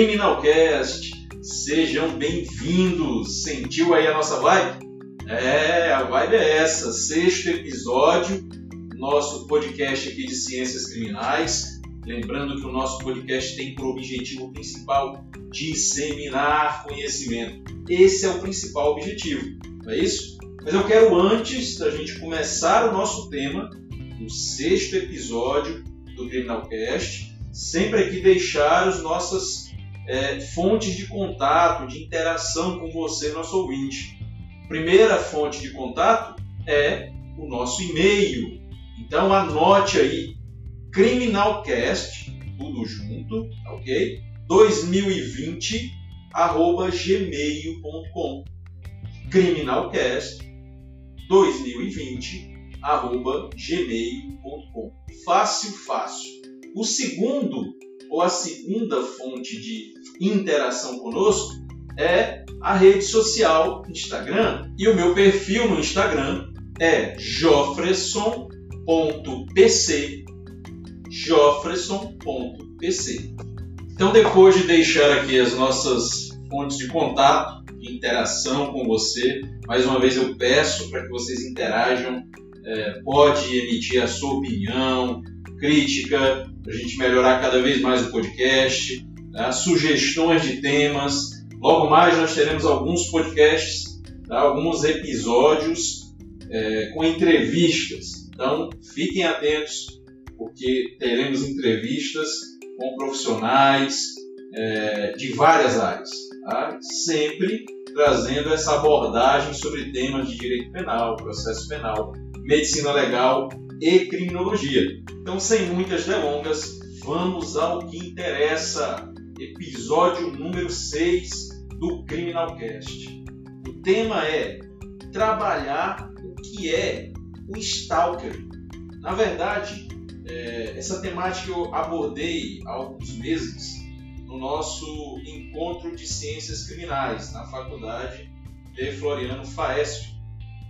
Criminalcast, sejam bem-vindos. Sentiu aí a nossa vibe? É, a vibe é essa. Sexto episódio, nosso podcast aqui de ciências criminais. Lembrando que o nosso podcast tem por objetivo principal disseminar conhecimento. Esse é o principal objetivo, não é isso? Mas eu quero, antes da gente começar o nosso tema, no sexto episódio do Criminalcast, sempre aqui deixar as nossas é, fontes de contato, de interação com você, nosso ouvinte. Primeira fonte de contato é o nosso e-mail. Então anote aí, criminalcast, tudo junto, ok? 2020 arroba gmail.com criminalcast 2020 arroba gmail.com fácil fácil o segundo ou a segunda fonte de interação conosco é a rede social Instagram e o meu perfil no Instagram é joffresson.pc joffresson.pc então, depois de deixar aqui as nossas fontes de contato, de interação com você, mais uma vez eu peço para que vocês interajam. É, pode emitir a sua opinião, crítica, para a gente melhorar cada vez mais o podcast, tá? sugestões de temas. Logo mais nós teremos alguns podcasts, tá? alguns episódios é, com entrevistas. Então, fiquem atentos, porque teremos entrevistas com profissionais é, de várias áreas, tá? sempre trazendo essa abordagem sobre temas de direito penal, processo penal, medicina legal e criminologia. Então, sem muitas delongas, vamos ao que interessa. Episódio número 6 do Criminalcast. O tema é trabalhar o que é o stalker. Na verdade, é, essa temática eu abordei há alguns meses no nosso encontro de ciências criminais na faculdade de Floriano Faesp, que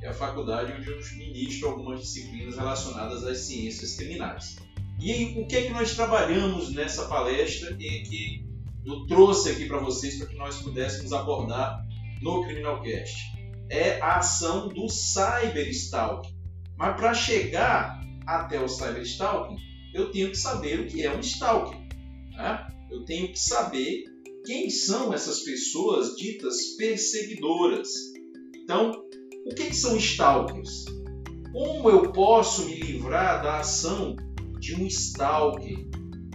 é a faculdade onde eu ministro algumas disciplinas relacionadas às ciências criminais. E o que é que nós trabalhamos nessa palestra e que eu trouxe aqui para vocês para que nós pudéssemos abordar no Criminalcast? É a ação do cyberstalking. Mas para chegar até o cyberstalking, eu tenho que saber o que é um stalking. Né? Eu tenho que saber quem são essas pessoas ditas perseguidoras. Então, o que, que são stalkers? Como eu posso me livrar da ação de um stalker,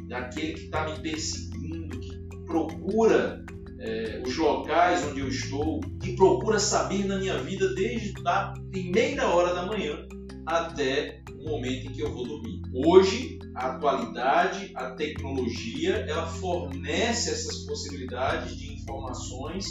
daquele que está me perseguindo, que procura é, os locais onde eu estou, que procura saber na minha vida desde a primeira hora da manhã até o momento em que eu vou dormir. Hoje, a atualidade, a tecnologia, ela fornece essas possibilidades de informações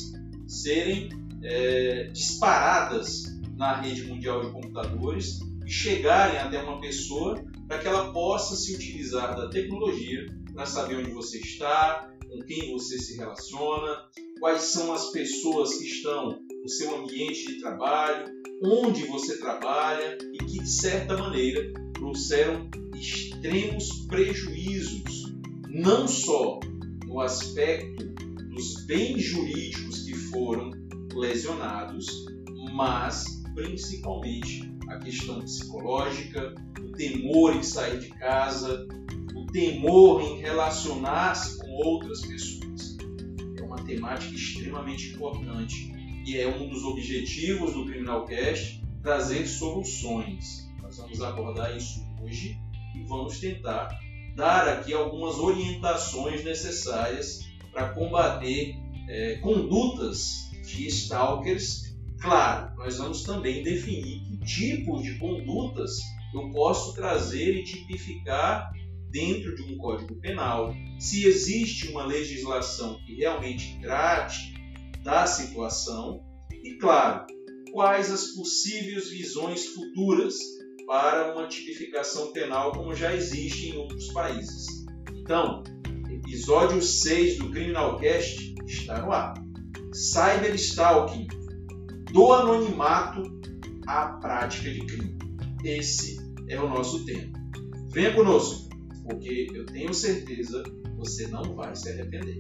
serem é, disparadas na rede mundial de computadores e chegarem até uma pessoa para que ela possa se utilizar da tecnologia para saber onde você está, com quem você se relaciona, quais são as pessoas que estão no seu ambiente de trabalho, onde você trabalha e que, de certa maneira, trouxeram extremos prejuízos, não só no aspecto dos bens jurídicos que foram lesionados, mas principalmente a questão psicológica, o temor em sair de casa, o temor em relacionar-se com outras pessoas. É uma temática extremamente importante e é um dos objetivos do Criminalcast trazer soluções. Nós vamos abordar isso hoje e vamos tentar dar aqui algumas orientações necessárias para combater é, condutas de stalkers. Claro, nós vamos também definir que tipo de condutas eu posso trazer e tipificar dentro de um código penal, se existe uma legislação que realmente trate da situação e, claro, quais as possíveis visões futuras para uma tipificação penal como já existe em outros países. Então, episódio 6 do Criminalcast está no ar. Cyberstalking, do anonimato à prática de crime. Esse é o nosso tema. Venha conosco, porque eu tenho certeza você não vai se arrepender.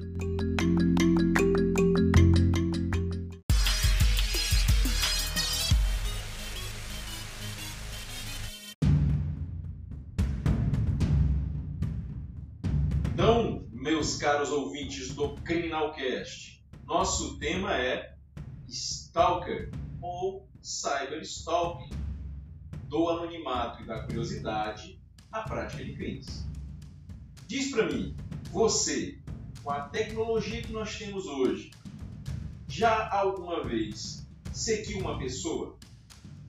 Caros ouvintes do Criminalcast, nosso tema é Stalker ou Cyberstalking, do anonimato e da curiosidade à prática de crimes. Diz para mim, você, com a tecnologia que nós temos hoje, já alguma vez seguiu uma pessoa?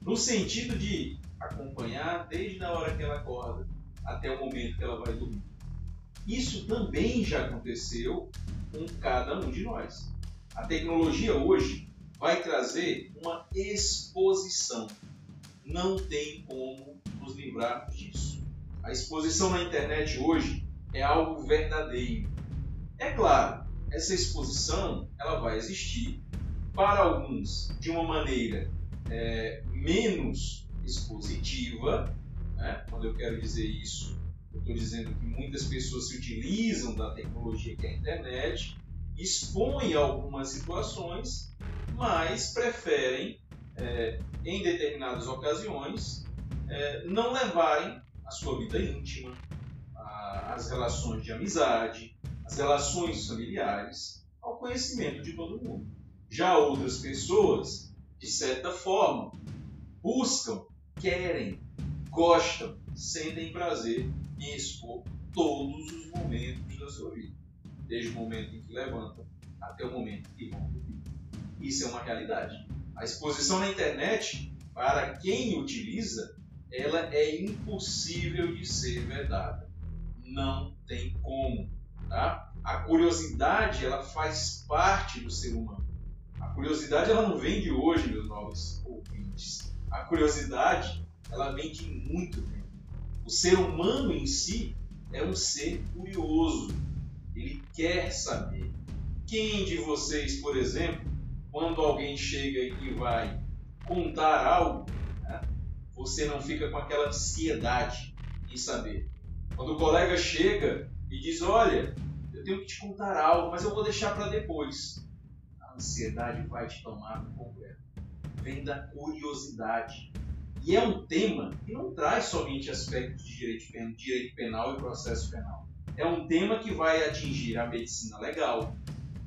No sentido de acompanhar desde a hora que ela acorda até o momento que ela vai dormir. Isso também já aconteceu com cada um de nós. A tecnologia hoje vai trazer uma exposição. Não tem como nos livrarmos disso. A exposição na internet hoje é algo verdadeiro. É claro, essa exposição ela vai existir para alguns de uma maneira é, menos expositiva. Né? Quando eu quero dizer isso, estou dizendo que muitas pessoas se utilizam da tecnologia que é a internet, expõem algumas situações, mas preferem, é, em determinadas ocasiões, é, não levarem a sua vida íntima, a, as relações de amizade, as relações familiares ao conhecimento de todo mundo. Já outras pessoas, de certa forma, buscam, querem, gostam, sentem prazer em expor todos os momentos da sua vida, desde o momento em que levantam até o momento em que dormir. Isso é uma realidade. A exposição na internet, para quem utiliza, ela é impossível de ser verdade. Não tem como. Tá? A curiosidade ela faz parte do ser humano. A curiosidade ela não vem de hoje, meus novos ouvintes. A curiosidade ela vem de muito tempo. O ser humano em si é um ser curioso. Ele quer saber. Quem de vocês, por exemplo, quando alguém chega e vai contar algo, né, você não fica com aquela ansiedade em saber. Quando o colega chega e diz: Olha, eu tenho que te contar algo, mas eu vou deixar para depois. A ansiedade vai te tomar por completo. Vem da curiosidade. E é um tema que não traz somente aspectos de direito penal, direito penal e processo penal. É um tema que vai atingir a medicina legal,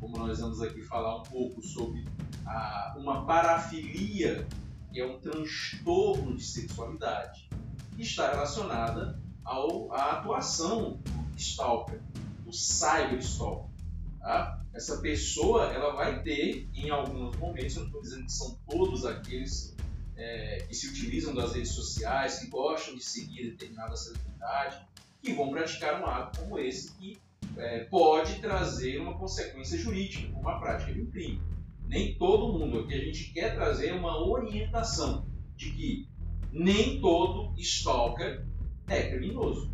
como nós vamos aqui falar um pouco sobre a, uma parafilia, que é um transtorno de sexualidade, que está relacionada ao, à atuação do stalker, do cyberstalker. Tá? Essa pessoa ela vai ter, em alguns momentos, eu não estou dizendo que são todos aqueles é, que se utilizam das redes sociais, que gostam de seguir determinada celebridade, que vão praticar um ato como esse que é, pode trazer uma consequência jurídica, como a prática de um crime. Nem todo mundo. O que a gente quer trazer é uma orientação de que nem todo stalker é criminoso.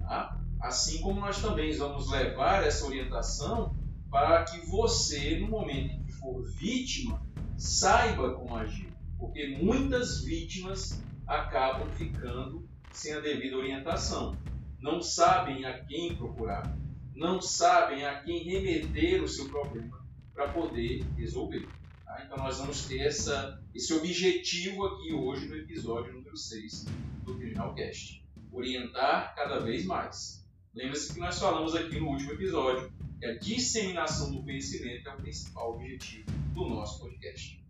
Tá? Assim como nós também vamos levar essa orientação para que você, no momento em que for vítima, saiba como agir porque muitas vítimas acabam ficando sem a devida orientação. Não sabem a quem procurar, não sabem a quem remeter o seu problema para poder resolver. Tá? Então, nós vamos ter essa, esse objetivo aqui hoje no episódio número 6 do Criminalcast: orientar cada vez mais. Lembre-se que nós falamos aqui no último episódio que a disseminação do conhecimento é o principal objetivo do nosso podcast.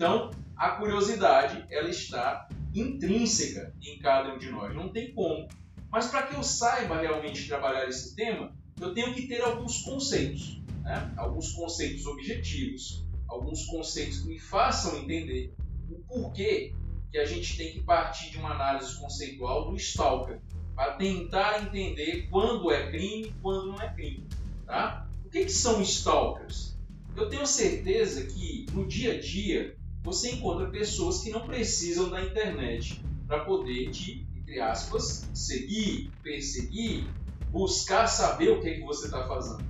Então, a curiosidade ela está intrínseca em cada um de nós, não tem como. Mas para que eu saiba realmente trabalhar esse tema, eu tenho que ter alguns conceitos, né? alguns conceitos objetivos, alguns conceitos que me façam entender o porquê que a gente tem que partir de uma análise conceitual do stalker para tentar entender quando é crime e quando não é crime. Tá? O que, que são stalkers? Eu tenho certeza que no dia a dia você encontra pessoas que não precisam da internet para poder te, entre aspas, seguir, perseguir, buscar saber o que, é que você está fazendo.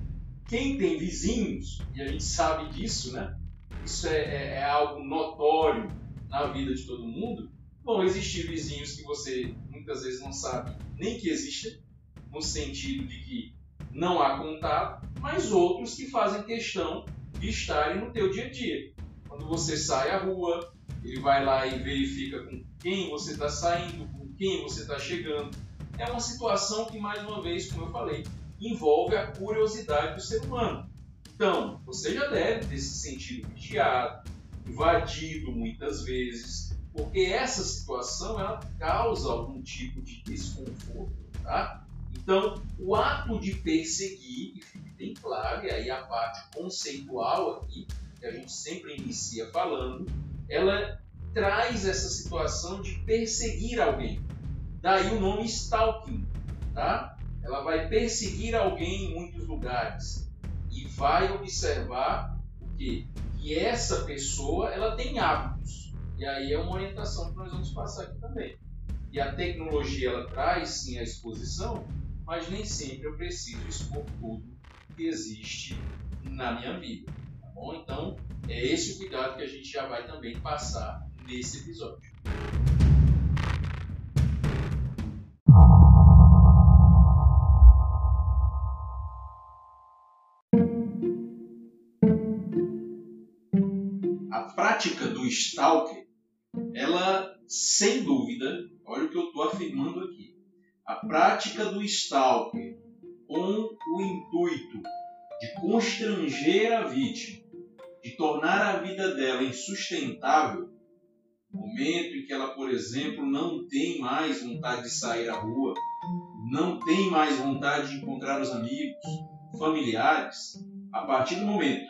Quem tem vizinhos, e a gente sabe disso, né? Isso é, é, é algo notório na vida de todo mundo. Vão existir vizinhos que você muitas vezes não sabe nem que existem, no sentido de que não há contato, mas outros que fazem questão de estarem no teu dia a dia. Quando você sai à rua, ele vai lá e verifica com quem você está saindo, com quem você está chegando. É uma situação que, mais uma vez, como eu falei, envolve a curiosidade do ser humano. Então, você já deve ter se sentido vigiado, invadido muitas vezes, porque essa situação ela causa algum tipo de desconforto, tá? Então, o ato de perseguir, e fique bem claro, e aí a parte conceitual aqui, que a gente sempre inicia falando, ela traz essa situação de perseguir alguém. Daí o nome stalking, tá? Ela vai perseguir alguém em muitos lugares e vai observar o que que essa pessoa ela tem hábitos. E aí é uma orientação que nós vamos passar aqui também. E a tecnologia ela traz sim a exposição, mas nem sempre eu preciso expor tudo que existe na minha vida. Bom? Então, é esse o cuidado que a gente já vai também passar nesse episódio. A prática do stalker, ela, sem dúvida, olha o que eu estou afirmando aqui, a prática do stalker com o intuito de constranger a vítima, de tornar a vida dela insustentável, momento em que ela, por exemplo, não tem mais vontade de sair à rua, não tem mais vontade de encontrar os amigos, familiares, a partir do momento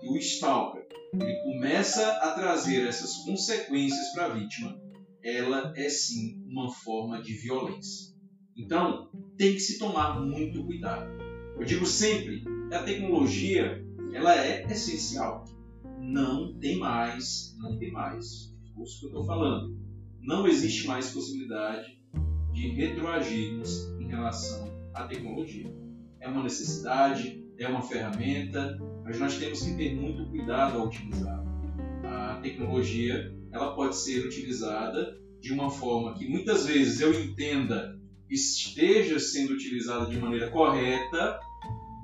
que o stalker ele começa a trazer essas consequências para a vítima, ela é sim uma forma de violência. Então, tem que se tomar muito cuidado. Eu digo sempre a tecnologia ela é essencial. Não tem mais, não tem mais. É isso que eu estou falando. Não existe mais possibilidade de retroagirmos em relação à tecnologia. É uma necessidade, é uma ferramenta, mas nós temos que ter muito cuidado ao utilizá-la. A tecnologia ela pode ser utilizada de uma forma que muitas vezes eu entenda esteja sendo utilizada de maneira correta,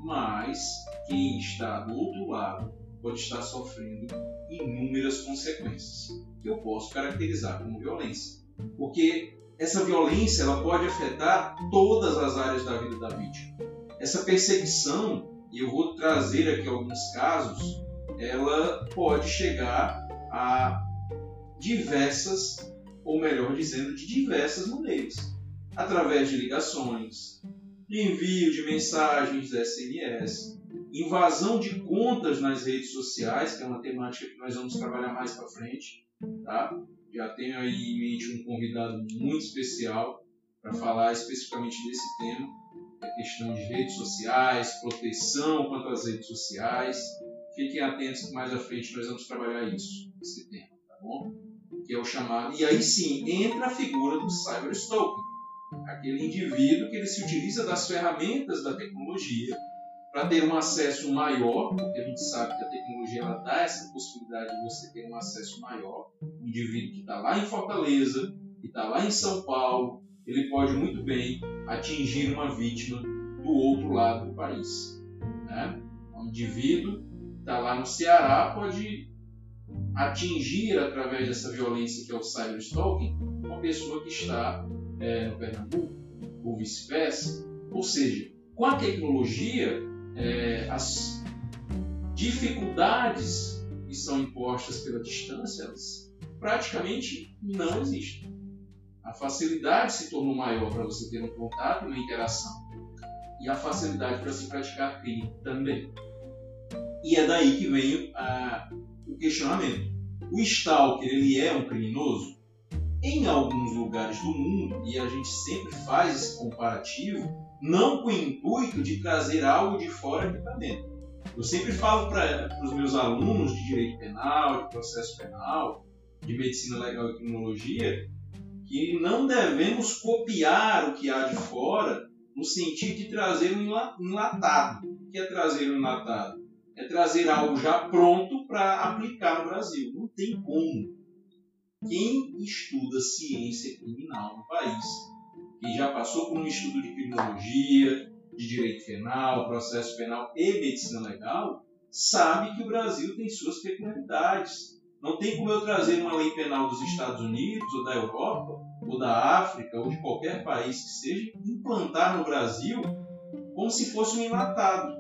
mas quem está do outro lado pode estar sofrendo inúmeras consequências que eu posso caracterizar como violência. Porque essa violência ela pode afetar todas as áreas da vida da vítima. Essa perseguição, e eu vou trazer aqui alguns casos, ela pode chegar a diversas, ou melhor dizendo, de diversas maneiras através de ligações, de envio de mensagens SMS, invasão de contas nas redes sociais, que é uma temática que nós vamos trabalhar mais para frente, tá? Já tenho aí em mente um convidado muito especial para falar especificamente desse tema, a questão de redes sociais, proteção contra as redes sociais. Fiquem atentos que mais à frente nós vamos trabalhar isso, esse tema, tá bom? Que é o chamado. E aí sim entra a figura do cyberstalking aquele indivíduo que ele se utiliza das ferramentas da tecnologia para ter um acesso maior, porque a gente sabe que a tecnologia ela dá essa possibilidade de você ter um acesso maior. Um indivíduo que está lá em Fortaleza, que está lá em São Paulo, ele pode muito bem atingir uma vítima do outro lado do país. Né? Um indivíduo que está lá no Ceará pode atingir através dessa violência que é o cyberstalking uma pessoa que está é, no Pernambuco, ou vice-versa. Ou seja, com a tecnologia, é, as dificuldades que são impostas pela distância, elas praticamente não existem. A facilidade se tornou maior para você ter um contato, uma interação. E a facilidade para se praticar crime também. E é daí que vem a, o questionamento. O stalker ele é um criminoso? em alguns lugares do mundo, e a gente sempre faz esse comparativo, não com o intuito de trazer algo de fora aqui para dentro. Eu sempre falo para os meus alunos de direito penal, de processo penal, de medicina legal e criminologia, que não devemos copiar o que há de fora no sentido de trazer um enlatado. O que é trazer um enlatado? É trazer algo já pronto para aplicar no Brasil. Não tem como quem estuda ciência criminal no país, que já passou por um estudo de criminologia, de direito penal, processo penal e medicina legal, sabe que o Brasil tem suas peculiaridades. Não tem como eu trazer uma lei penal dos Estados Unidos, ou da Europa, ou da África, ou de qualquer país que seja, implantar no Brasil como se fosse um enlatado.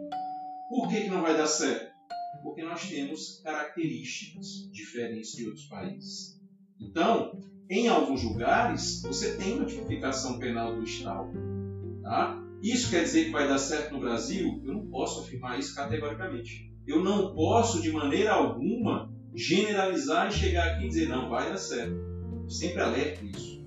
Por que, que não vai dar certo? Porque nós temos características diferentes de outros países. Então, em alguns lugares, você tem notificação penal do Estado. Tá? Isso quer dizer que vai dar certo no Brasil? Eu não posso afirmar isso categoricamente. Eu não posso, de maneira alguma, generalizar e chegar aqui e dizer, não, vai dar certo. Eu sempre alerto isso.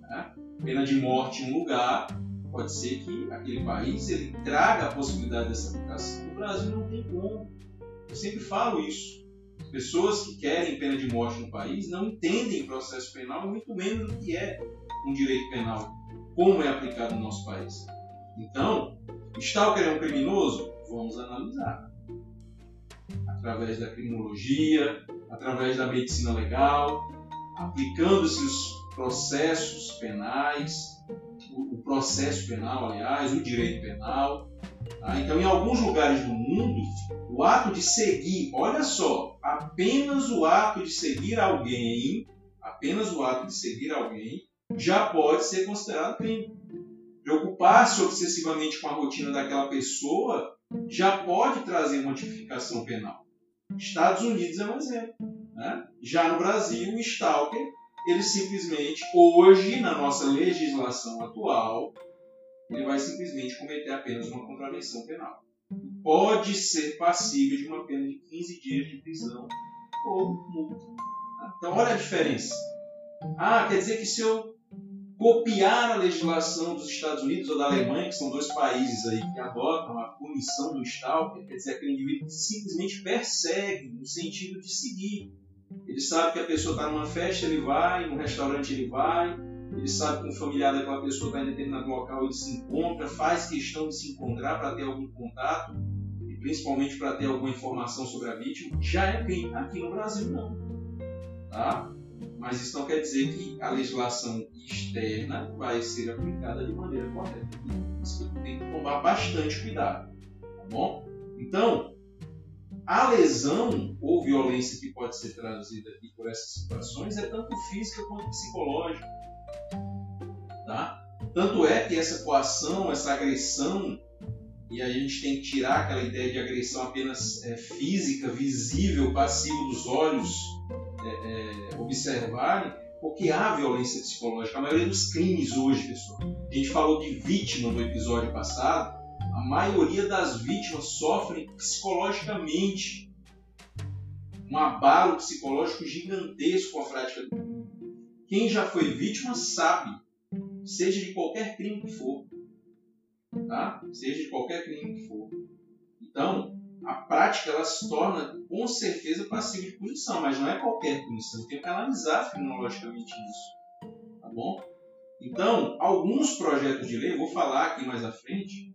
Tá? Pena de morte em um lugar, pode ser que aquele país ele traga a possibilidade dessa aplicação. No Brasil não tem como. Eu sempre falo isso. Pessoas que querem pena de morte no país não entendem processo penal, muito menos o que é um direito penal, como é aplicado no nosso país. Então, Stalker é um criminoso? Vamos analisar. Através da criminologia, através da medicina legal, aplicando-se os processos penais, o processo penal, aliás, o direito penal. Tá? Então, em alguns lugares do mundo, o ato de seguir, olha só, apenas o ato de seguir alguém, apenas o ato de seguir alguém, já pode ser considerado crime. Preocupar-se obsessivamente com a rotina daquela pessoa já pode trazer uma tipificação penal. Estados Unidos é um exemplo. Né? Já no Brasil, o stalker, ele simplesmente, hoje, na nossa legislação atual, ele vai simplesmente cometer apenas uma contravenção penal pode ser passível de uma pena de 15 dias de prisão ou multa. Então, olha a diferença. Ah, quer dizer que se eu copiar a legislação dos Estados Unidos ou da Alemanha, que são dois países aí que adotam a punição do Stalker, quer dizer aquele indivíduo que simplesmente persegue, no sentido de seguir. Ele sabe que a pessoa está numa festa, ele vai, num restaurante ele vai, ele sabe que um familiar daquela pessoa está em determinado local, ele se encontra, faz questão de se encontrar para ter algum contato, e principalmente para ter alguma informação sobre a vítima, já é crime. Aqui no Brasil, não. Tá? Mas isso não quer dizer que a legislação externa vai ser aplicada de maneira correta. Isso tem que tomar bastante cuidado. Tá bom? Então, a lesão ou violência que pode ser traduzida aqui por essas situações é tanto física quanto psicológica. Tá? Tanto é que essa coação, essa agressão, e a gente tem que tirar aquela ideia de agressão apenas é, física, visível, passivo dos olhos é, é, observarem, porque há violência psicológica. A maioria dos crimes hoje, pessoal, a gente falou de vítima no episódio passado, a maioria das vítimas sofrem psicologicamente um abalo psicológico gigantesco com a prática do. Quem já foi vítima sabe seja de qualquer crime que for. Tá? Seja de qualquer crime que for. Então, a prática ela se torna com certeza passível de punição, mas não é qualquer punição. Tem que analisar criminologicamente isso. Tá bom? Então, alguns projetos de lei, vou falar aqui mais à frente,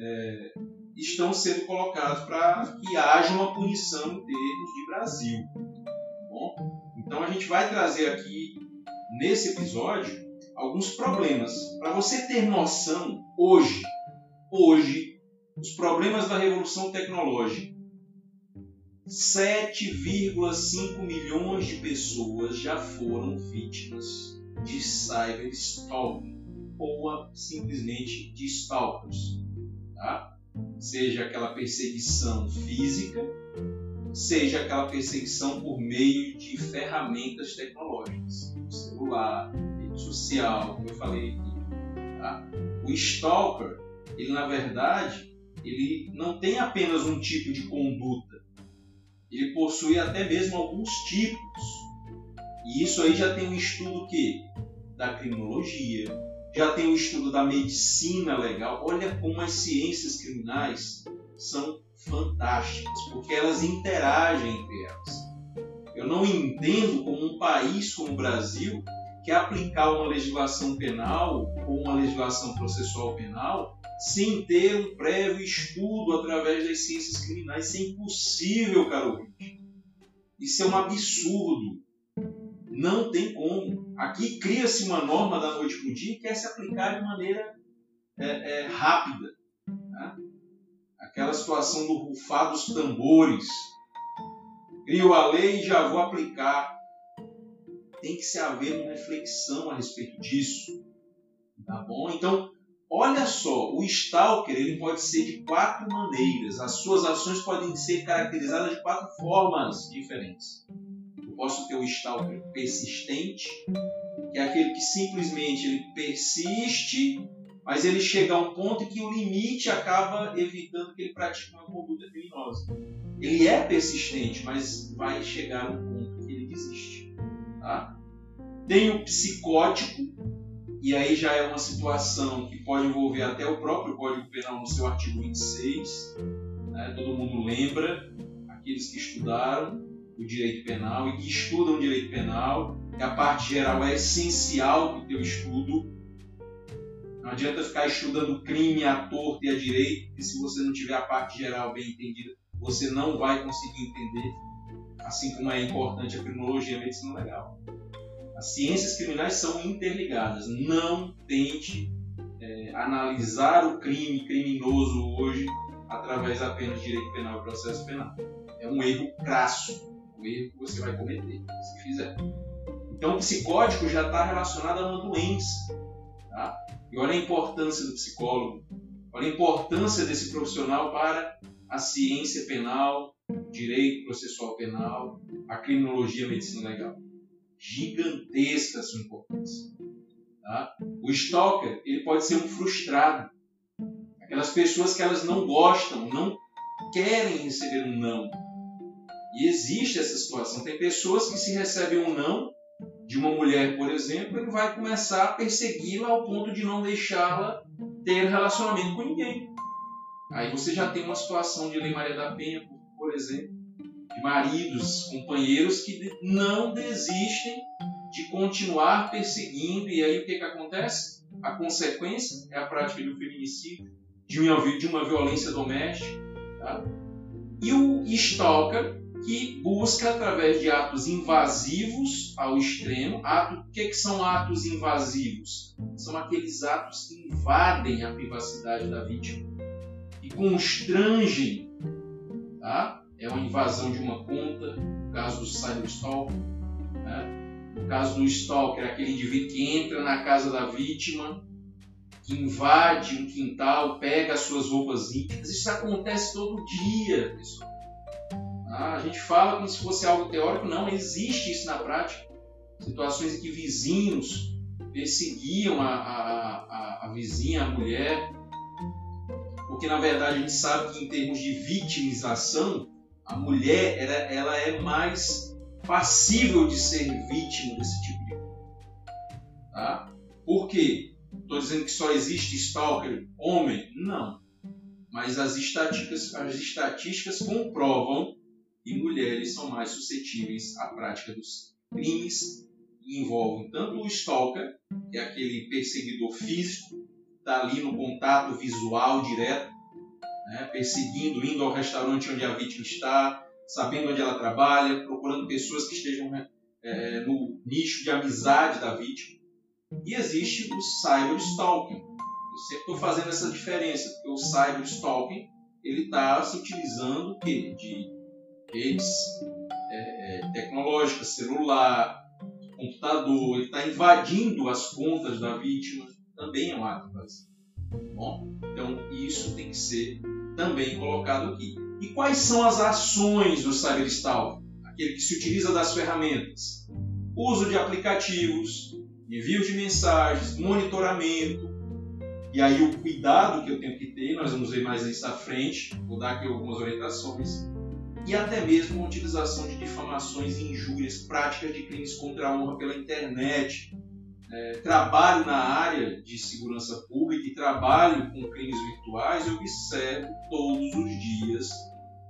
é, estão sendo colocados para que haja uma punição termos de Brasil. Tá bom? Então, a gente vai trazer aqui, nesse episódio, alguns problemas. Para você ter noção, hoje, hoje, os problemas da revolução tecnológica. 7,5 milhões de pessoas já foram vítimas de cyberstalking ou simplesmente de stalkers. Tá? Seja aquela perseguição física, seja aquela perseguição por meio de ferramentas tecnológicas, celular, social, como eu falei aqui. Tá? O stalker, ele na verdade, ele não tem apenas um tipo de conduta, ele possui até mesmo alguns tipos. E isso aí já tem um estudo que da criminologia, já tem um estudo da medicina legal. Olha como as ciências criminais são fantásticas, porque elas interagem entre elas. Eu não entendo como um país como o Brasil quer aplicar uma legislação penal ou uma legislação processual penal sem ter um prévio estudo através das ciências criminais. Isso é impossível, caro. Isso é um absurdo. Não tem como. Aqui cria-se uma norma da noite para o dia e quer se aplicar de maneira é, é, rápida. Né? Aquela situação do rufar dos tambores. Crio a lei e já vou aplicar. Tem que se haver uma reflexão a respeito disso. Tá bom? Então, olha só, o stalker ele pode ser de quatro maneiras. As suas ações podem ser caracterizadas de quatro formas diferentes. Eu posso ter o stalker persistente, que é aquele que simplesmente ele persiste, mas ele chega a um ponto em que o limite acaba evitando que ele pratique uma conduta criminosa. Ele é persistente, mas vai chegar a um ponto que ele desiste. Tá? Tem o psicótico, e aí já é uma situação que pode envolver até o próprio Código Penal no seu artigo 26. Né? Todo mundo lembra, aqueles que estudaram o direito penal e que estudam o direito penal, que a parte geral é essencial para o teu estudo. Não adianta ficar estudando crime à torta e à direita, porque se você não tiver a parte geral bem entendida, você não vai conseguir entender. Assim como é importante a criminologia e a medicina legal. As ciências criminais são interligadas. Não tente é, analisar o crime criminoso hoje através apenas de direito penal e processo penal. É um erro crasso, um erro que você vai cometer se fizer. Então, o psicótico já está relacionado a uma doença. Tá? E olha a importância do psicólogo, olha a importância desse profissional para a ciência penal, direito processual penal, a criminologia, a medicina legal gigantesca a sua importância. Tá? O stalker ele pode ser um frustrado. Aquelas pessoas que elas não gostam, não querem receber um não. E existe essa situação. Tem pessoas que se recebem um não de uma mulher, por exemplo, ele vai começar a persegui-la ao ponto de não deixá-la ter relacionamento com ninguém. Aí você já tem uma situação de Lei Maria da Penha, por exemplo, de maridos, companheiros que não desistem de continuar perseguindo. E aí o que, que acontece? A consequência é a prática de um feminicídio, de uma, de uma violência doméstica. Tá? E o stalker, que busca através de atos invasivos ao extremo. Ato, o que, que são atos invasivos? São aqueles atos que invadem a privacidade da vítima e constrangem tá? é uma invasão de uma conta, no caso do cyberstalking. Né? No caso do stalker, é aquele indivíduo que entra na casa da vítima, que invade um quintal, pega as suas roupas íntimas. Isso acontece todo dia, pessoal. Ah, a gente fala como se fosse algo teórico, não, existe isso na prática. Situações em que vizinhos perseguiam a, a, a, a vizinha, a mulher, porque na verdade a gente sabe que em termos de vitimização, a mulher ela, ela é mais passível de ser vítima desse tipo de. Tá? Por quê? Estou dizendo que só existe stalker homem? Não. Mas as estatísticas, as estatísticas comprovam que mulheres são mais suscetíveis à prática dos crimes que envolvem tanto o stalker, que é aquele perseguidor físico, está ali no contato visual direto, né, perseguindo, indo ao restaurante onde a vítima está, sabendo onde ela trabalha, procurando pessoas que estejam né, é, no nicho de amizade da vítima. E existe o cyberstalking. Eu sempre estou fazendo essa diferença, porque o cyberstalking ele está se utilizando de redes é, é, tecnológicas, celular, computador, ele está invadindo as contas da vítima, também é um ato básico. Bom, então isso tem que ser também colocado aqui. E quais são as ações do cyberstalking? Aquele que se utiliza das ferramentas. Uso de aplicativos, envio de mensagens, monitoramento. E aí o cuidado que eu tenho que ter, nós vamos ver mais isso à frente, vou dar aqui algumas orientações. E até mesmo a utilização de difamações e injúrias, práticas de crimes contra a honra pela internet, é, trabalho na área de segurança pública e trabalho com crimes virtuais, eu observo todos os dias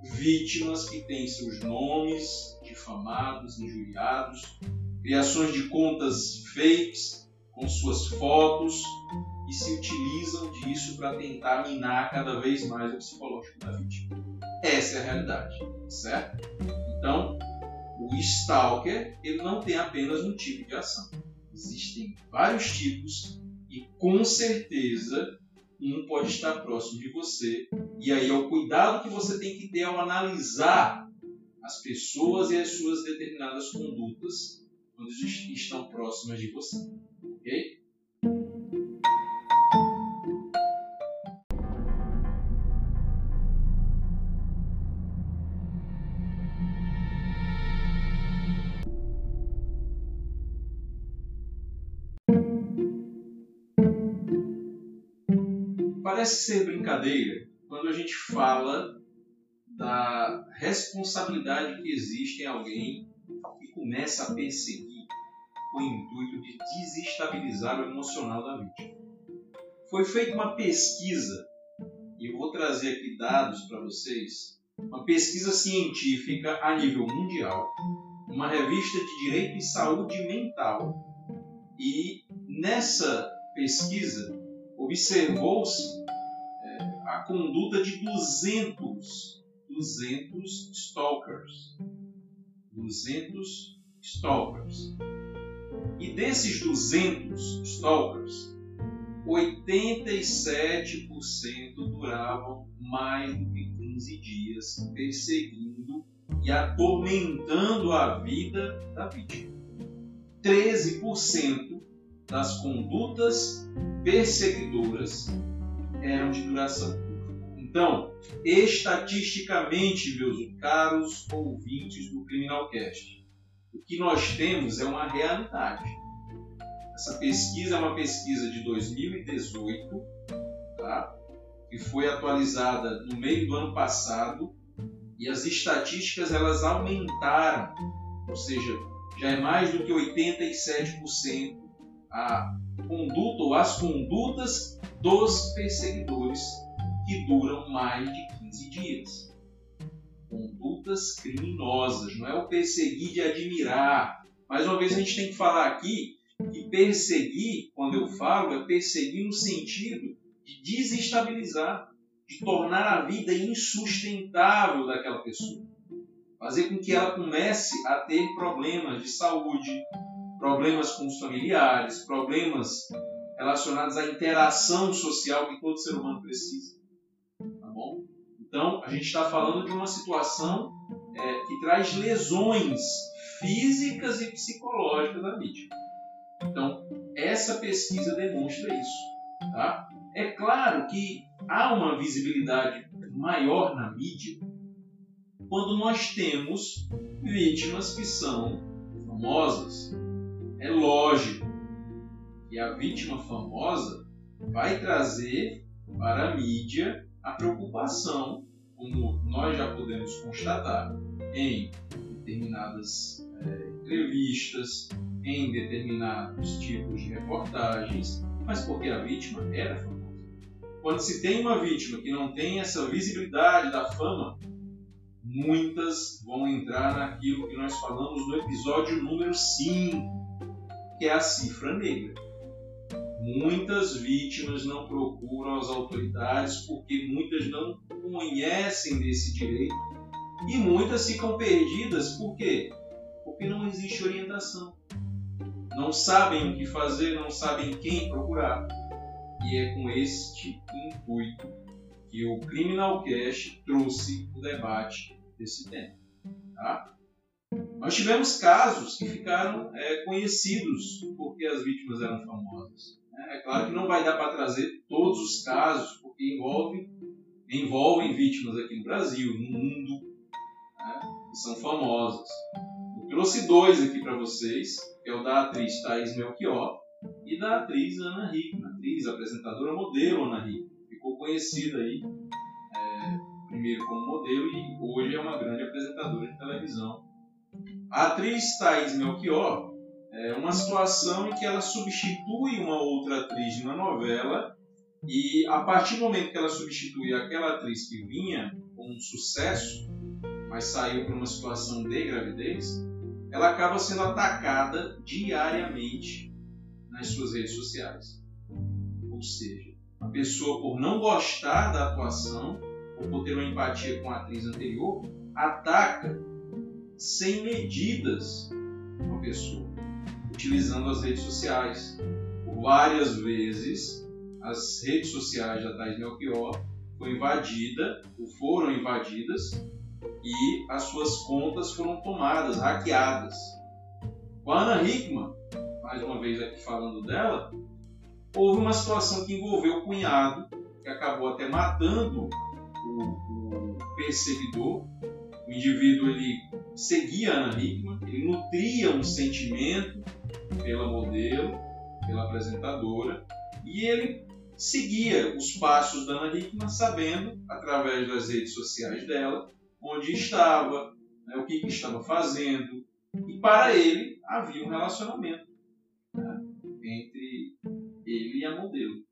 vítimas que têm seus nomes difamados, injuriados, criações de contas fakes com suas fotos e se utilizam disso para tentar minar cada vez mais o psicológico da vítima. Essa é a realidade, certo? Então, o stalker ele não tem apenas um tipo de ação Existem vários tipos e com certeza um pode estar próximo de você. E aí é o cuidado que você tem que ter ao analisar as pessoas e as suas determinadas condutas quando estão próximas de você. Ok? Parece ser brincadeira quando a gente fala da responsabilidade que existe em alguém que começa a perseguir o intuito de desestabilizar o emocional da vítima. Foi feita uma pesquisa, e eu vou trazer aqui dados para vocês, uma pesquisa científica a nível mundial, uma revista de direito e saúde mental, e nessa pesquisa observou-se conduta de 200, 200 stalkers. 200 stalkers. E desses 200 stalkers, 87% duravam mais do que 15 dias perseguindo e atormentando a vida da vítima. 13% das condutas perseguidoras eram de duração. Então, estatisticamente, meus caros ouvintes do Criminalcast, o que nós temos é uma realidade. Essa pesquisa é uma pesquisa de 2018, tá? que foi atualizada no meio do ano passado, e as estatísticas elas aumentaram, ou seja, já é mais do que 87% a conduta ou as condutas dos perseguidores que duram mais de 15 dias. Condutas criminosas, não é o perseguir de admirar. Mais uma vez a gente tem que falar aqui que perseguir, quando eu falo, é perseguir no sentido de desestabilizar, de tornar a vida insustentável daquela pessoa. Fazer com que ela comece a ter problemas de saúde, problemas com os familiares, problemas relacionados à interação social que todo ser humano precisa. Então, a gente está falando de uma situação é, que traz lesões físicas e psicológicas à vítima. Então, essa pesquisa demonstra isso. Tá? É claro que há uma visibilidade maior na mídia quando nós temos vítimas que são famosas, é lógico que a vítima famosa vai trazer para a mídia a preocupação, como nós já podemos constatar em determinadas é, entrevistas, em determinados tipos de reportagens, mas porque a vítima era famosa. Quando se tem uma vítima que não tem essa visibilidade da fama, muitas vão entrar naquilo que nós falamos no episódio número 5, que é a cifra negra. Muitas vítimas não procuram as autoridades porque muitas não conhecem desse direito e muitas ficam perdidas por quê? Porque não existe orientação. Não sabem o que fazer, não sabem quem procurar. E é com este intuito que o Criminal Cash trouxe o debate desse tema. Tá? Nós tivemos casos que ficaram é, conhecidos porque as vítimas eram famosas. É, é claro que não vai dar para trazer todos os casos, porque envolve, envolvem vítimas aqui no Brasil, no mundo, né, que são famosas. Eu trouxe dois aqui para vocês, que é o da atriz Thais Melchior e da atriz Ana Hickman, atriz, apresentadora, modelo Ana Hickman. Ficou conhecida aí, é, primeiro como modelo e hoje é uma grande apresentadora de televisão a atriz Thais Melchior é uma situação em que ela substitui uma outra atriz na novela e a partir do momento que ela substitui aquela atriz que vinha com um sucesso, mas saiu para uma situação de gravidez, ela acaba sendo atacada diariamente nas suas redes sociais. Ou seja, a pessoa por não gostar da atuação ou por ter uma empatia com a atriz anterior, ataca sem medidas uma pessoa, utilizando as redes sociais. Por várias vezes, as redes sociais da Thais Melchior foi invadida, ou foram invadidas, e as suas contas foram tomadas, hackeadas. Com a Ana Hickman, mais uma vez aqui falando dela, houve uma situação que envolveu o cunhado, que acabou até matando o, o perseguidor. O indivíduo ele seguia a Ana Hickman, ele nutria um sentimento pela modelo, pela apresentadora, e ele seguia os passos da Ana Hickman, sabendo, através das redes sociais dela, onde estava, né, o que, que, estava fazendo, e para ele havia um relacionamento né, entre ele e a modelo,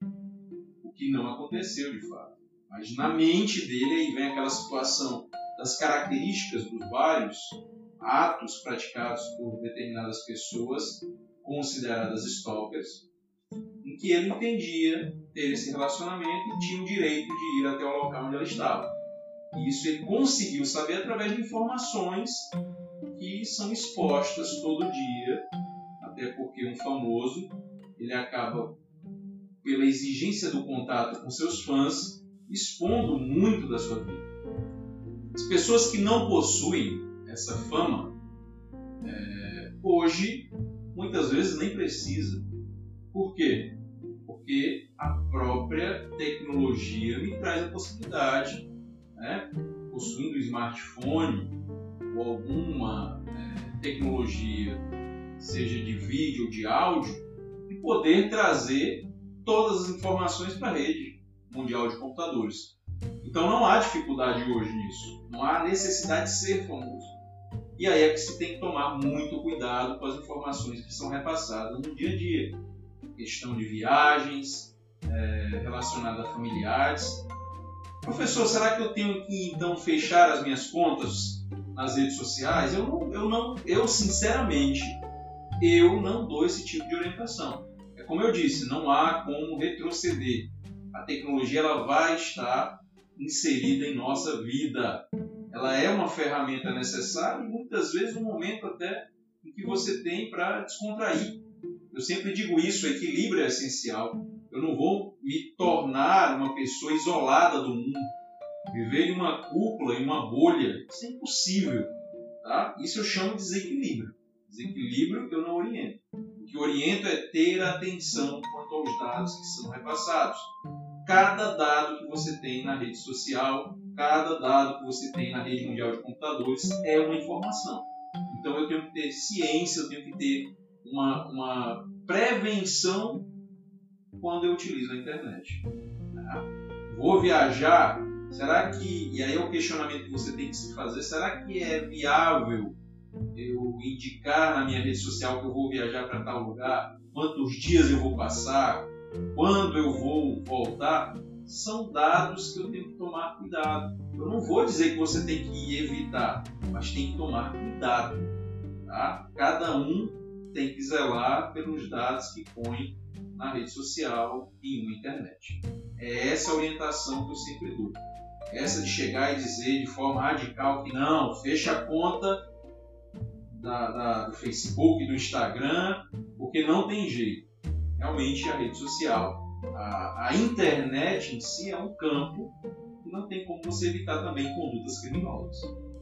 o que não aconteceu de fato. Mas na mente dele aí vem aquela situação das características dos vários atos praticados por determinadas pessoas consideradas stalkers, em que ele entendia ter esse relacionamento e tinha o direito de ir até o local onde ela estava. E isso ele conseguiu saber através de informações que são expostas todo dia, até porque um famoso ele acaba pela exigência do contato com seus fãs expondo muito da sua vida. As pessoas que não possuem essa fama é, hoje muitas vezes nem precisa. Por quê? Porque a própria tecnologia me traz a possibilidade, né, possuindo um smartphone ou alguma é, tecnologia, seja de vídeo ou de áudio, de poder trazer todas as informações para a rede mundial de computadores. Então não há dificuldade hoje nisso, não há necessidade de ser famoso. E aí é que se tem que tomar muito cuidado com as informações que são repassadas no dia a dia. Questão de viagens, é, relacionada a familiares. Professor, será que eu tenho que então fechar as minhas contas nas redes sociais? Eu não, eu não, eu sinceramente, eu não dou esse tipo de orientação. É como eu disse, não há como retroceder. A tecnologia ela vai estar inserida em nossa vida ela é uma ferramenta necessária e muitas vezes um momento até em que você tem para descontrair. Eu sempre digo isso, equilíbrio é essencial. Eu não vou me tornar uma pessoa isolada do mundo, viver em uma cúpula, em uma bolha. Isso é impossível. Tá? Isso eu chamo de desequilíbrio. Desequilíbrio eu não oriento. O que oriento é ter atenção quanto aos dados que são repassados. Cada dado que você tem na rede social, cada dado que você tem na rede mundial de computadores é uma informação. Então eu tenho que ter ciência, eu tenho que ter uma, uma prevenção quando eu utilizo a internet. Tá? Vou viajar, será que, e aí é o questionamento que você tem que se fazer, será que é viável eu indicar na minha rede social que eu vou viajar para tal lugar, quantos dias eu vou passar, quando eu vou voltar? são dados que eu tenho que tomar cuidado. Eu não vou dizer que você tem que evitar, mas tem que tomar cuidado. Tá? Cada um tem que zelar pelos dados que põe na rede social e na internet. É essa a orientação que eu sempre dou. Essa de chegar e dizer de forma radical que não, fecha a conta da, da, do Facebook, do Instagram, porque não tem jeito. Realmente a rede social a, a internet em si é um campo que não tem como você evitar também condutas criminosas.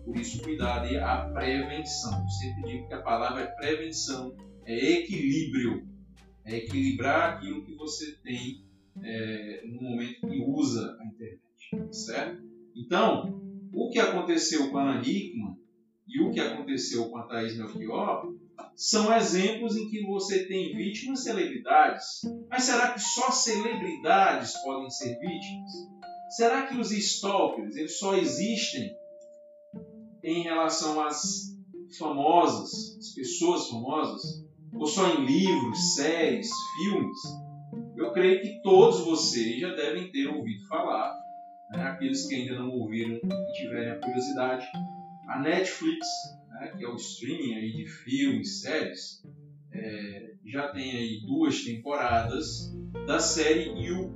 Por isso, cuidado e a prevenção. Eu sempre digo que a palavra é prevenção, é equilíbrio, é equilibrar aquilo que você tem é, no momento que usa a internet, certo? Então, o que aconteceu com a Ana Hickman e o que aconteceu com a Thaís Melchior são exemplos em que você tem vítimas celebridades. Mas será que só celebridades podem ser vítimas? Será que os stalkers eles só existem em relação às famosas, as pessoas famosas? Ou só em livros, séries, filmes? Eu creio que todos vocês já devem ter ouvido falar. Né? Aqueles que ainda não ouviram e tiverem a curiosidade, a Netflix né, que é o streaming aí de filmes, séries, é, já tem aí duas temporadas da série You.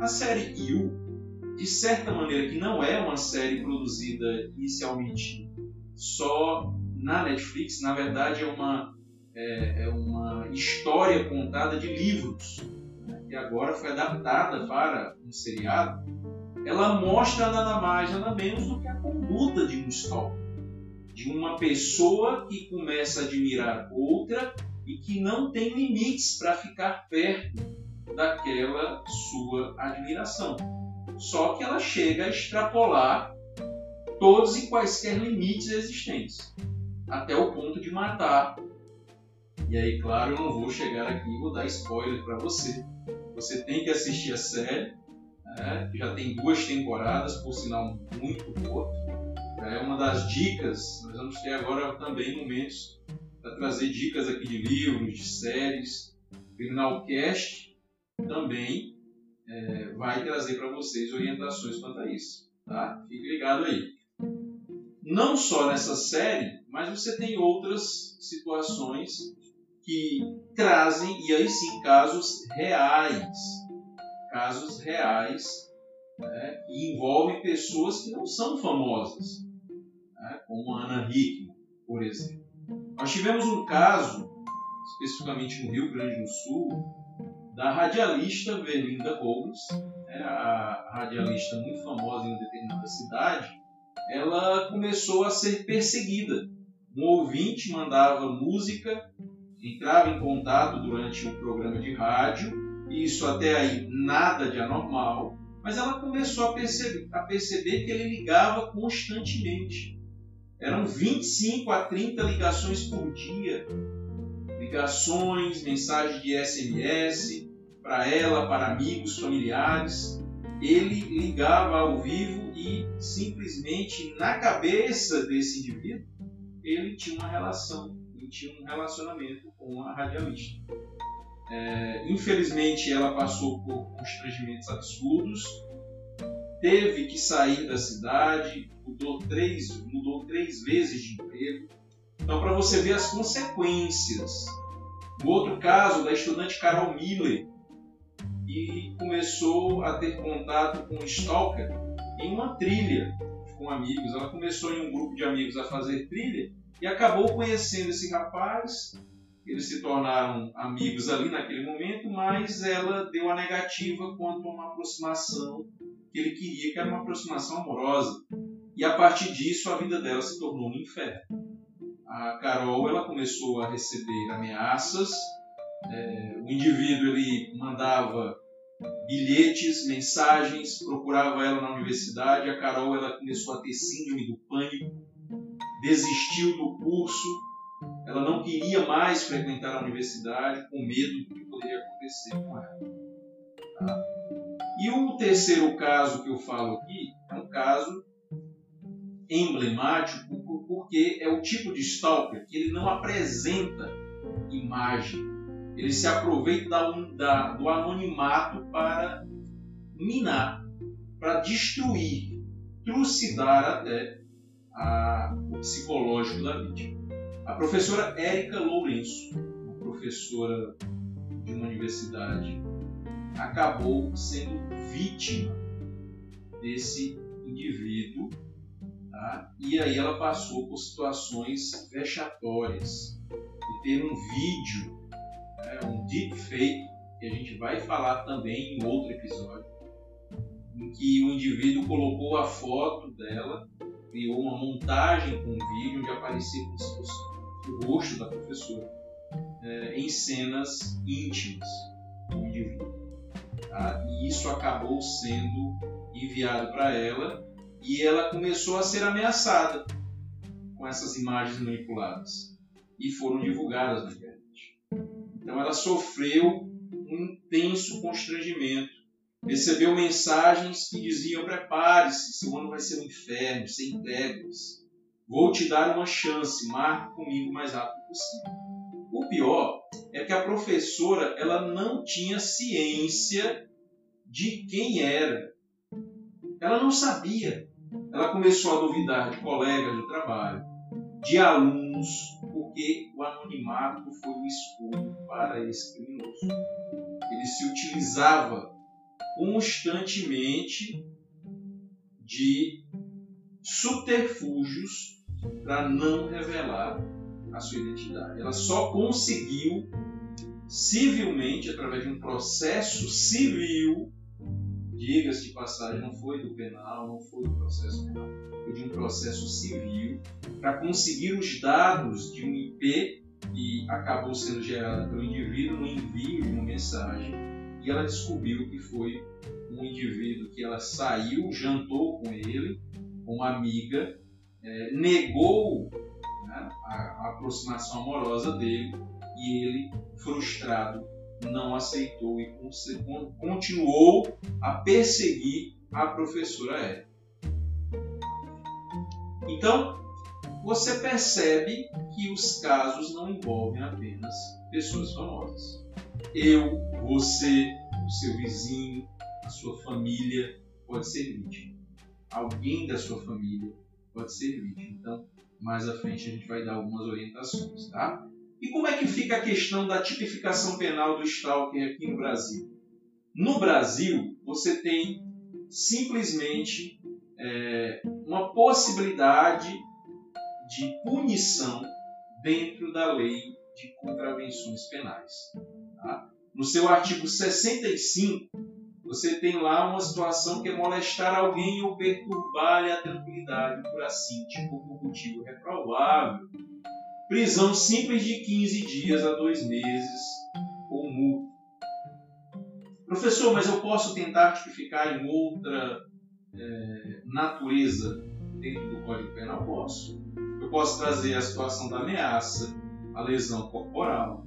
A série You, de certa maneira, que não é uma série produzida inicialmente só na Netflix, na verdade é uma, é, é uma história contada de livros. Né? que agora foi adaptada para um seriado, ela mostra nada mais, nada menos do que a conduta de um stalker. De uma pessoa que começa a admirar outra e que não tem limites para ficar perto daquela sua admiração. Só que ela chega a extrapolar todos e quaisquer limites existentes, até o ponto de matar. E aí, claro, eu não vou chegar aqui e vou dar spoiler para você. Você tem que assistir a série, né? já tem duas temporadas, por sinal muito boa. É uma das dicas, nós vamos ter agora também momentos para trazer dicas aqui de livros, de séries. Criminalcast também é, vai trazer para vocês orientações quanto a isso. Tá? Fique ligado aí. Não só nessa série, mas você tem outras situações que trazem, e aí sim, casos reais. Casos reais né, que envolvem pessoas que não são famosas, né, como a Ana Hickman, por exemplo. Nós tivemos um caso, especificamente no Rio Grande do Sul, da radialista Verlinda Gomes, né, a radialista muito famosa em uma determinada cidade, ela começou a ser perseguida. Um ouvinte mandava música, entrava em contato durante o um programa de rádio, e isso até aí nada de anormal, mas ela começou a perceber, a perceber que ele ligava constantemente. Eram 25 a 30 ligações por dia. Ligações, mensagens de SMS para ela, para amigos, familiares. Ele ligava ao vivo e simplesmente na cabeça desse indivíduo ele tinha uma relação, ele tinha um relacionamento com a radialista. É, infelizmente ela passou por constrangimentos absurdos, teve que sair da cidade, mudou três, mudou três vezes de emprego. Então, para você ver as consequências. No outro caso, da estudante Carol Miller, e começou a ter contato com o Stalker em uma trilha com amigos. Ela começou em um grupo de amigos a fazer trilha e acabou conhecendo esse rapaz. Eles se tornaram amigos ali naquele momento, mas ela deu a negativa quanto a uma aproximação que ele queria, que era uma aproximação amorosa. E a partir disso, a vida dela se tornou um inferno. A Carol ela começou a receber ameaças. É, o indivíduo ele mandava bilhetes, mensagens, procurava ela na universidade. A Carol ela começou a ter síndrome do pânico, desistiu do curso. Ela não queria mais frequentar a universidade com medo do que poderia acontecer com ela. Tá? E o terceiro caso que eu falo aqui é um caso emblemático porque é o tipo de stalker que ele não apresenta imagem. Ele se aproveita da, da, do anonimato para minar, para destruir, trucidar até a, o psicológico da vítima. A professora Érica Lourenço, uma professora de uma universidade, acabou sendo vítima desse indivíduo Tá? E aí ela passou por situações vexatórias de ter um vídeo, né, um deepfake, que a gente vai falar também em outro episódio, em que o indivíduo colocou a foto dela, criou uma montagem com um vídeo onde aparecia como se o rosto da professora é, em cenas íntimas do indivíduo. Tá? E isso acabou sendo enviado para ela e ela começou a ser ameaçada com essas imagens manipuladas e foram divulgadas na internet. Então ela sofreu um intenso constrangimento. Recebeu mensagens que diziam: prepare-se, seu ano vai ser um inferno, sem trevas. Vou te dar uma chance, marque comigo o mais rápido possível. O pior é que a professora ela não tinha ciência de quem era. Ela não sabia ela começou a duvidar de colegas de trabalho, de alunos, porque o anonimato foi o escudo para esse criminoso. Ele se utilizava constantemente de subterfúgios para não revelar a sua identidade. Ela só conseguiu civilmente, através de um processo civil, diga-se de passagem, não foi do penal, não foi do processo penal, foi de um processo civil, para conseguir os dados de um IP que acabou sendo gerado pelo indivíduo no envio de uma mensagem, e ela descobriu que foi um indivíduo que ela saiu, jantou com ele, uma amiga, é, negou né, a, a aproximação amorosa dele e ele, frustrado, não aceitou e continuou a perseguir a professora Érica. Então, você percebe que os casos não envolvem apenas pessoas famosas. Eu, você, o seu vizinho, a sua família pode ser vítima. Alguém da sua família pode ser vítima. Então, mais à frente a gente vai dar algumas orientações, tá? E como é que fica a questão da tipificação penal do stalker aqui no Brasil? No Brasil, você tem simplesmente é, uma possibilidade de punição dentro da lei de contravenções penais. Tá? No seu artigo 65, você tem lá uma situação que é molestar alguém ou perturbar-lhe a tranquilidade por assim, tipo, por motivo reprovável. Prisão simples de 15 dias a dois meses ou multa. Professor, mas eu posso tentar tipificar em outra é, natureza dentro do Código Penal? Posso. Eu posso trazer a situação da ameaça, a lesão corporal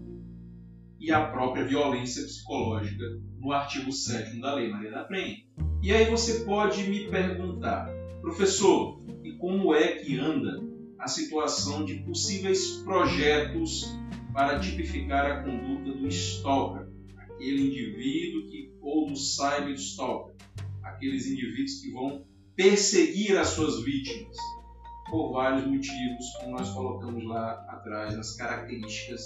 e a própria violência psicológica no artigo 7 da Lei Maria da Penha. E aí você pode me perguntar, professor, e como é que anda a situação de possíveis projetos para tipificar a conduta do stalker, aquele indivíduo que ou do cyber stalker, aqueles indivíduos que vão perseguir as suas vítimas por vários motivos, como nós colocamos lá atrás as características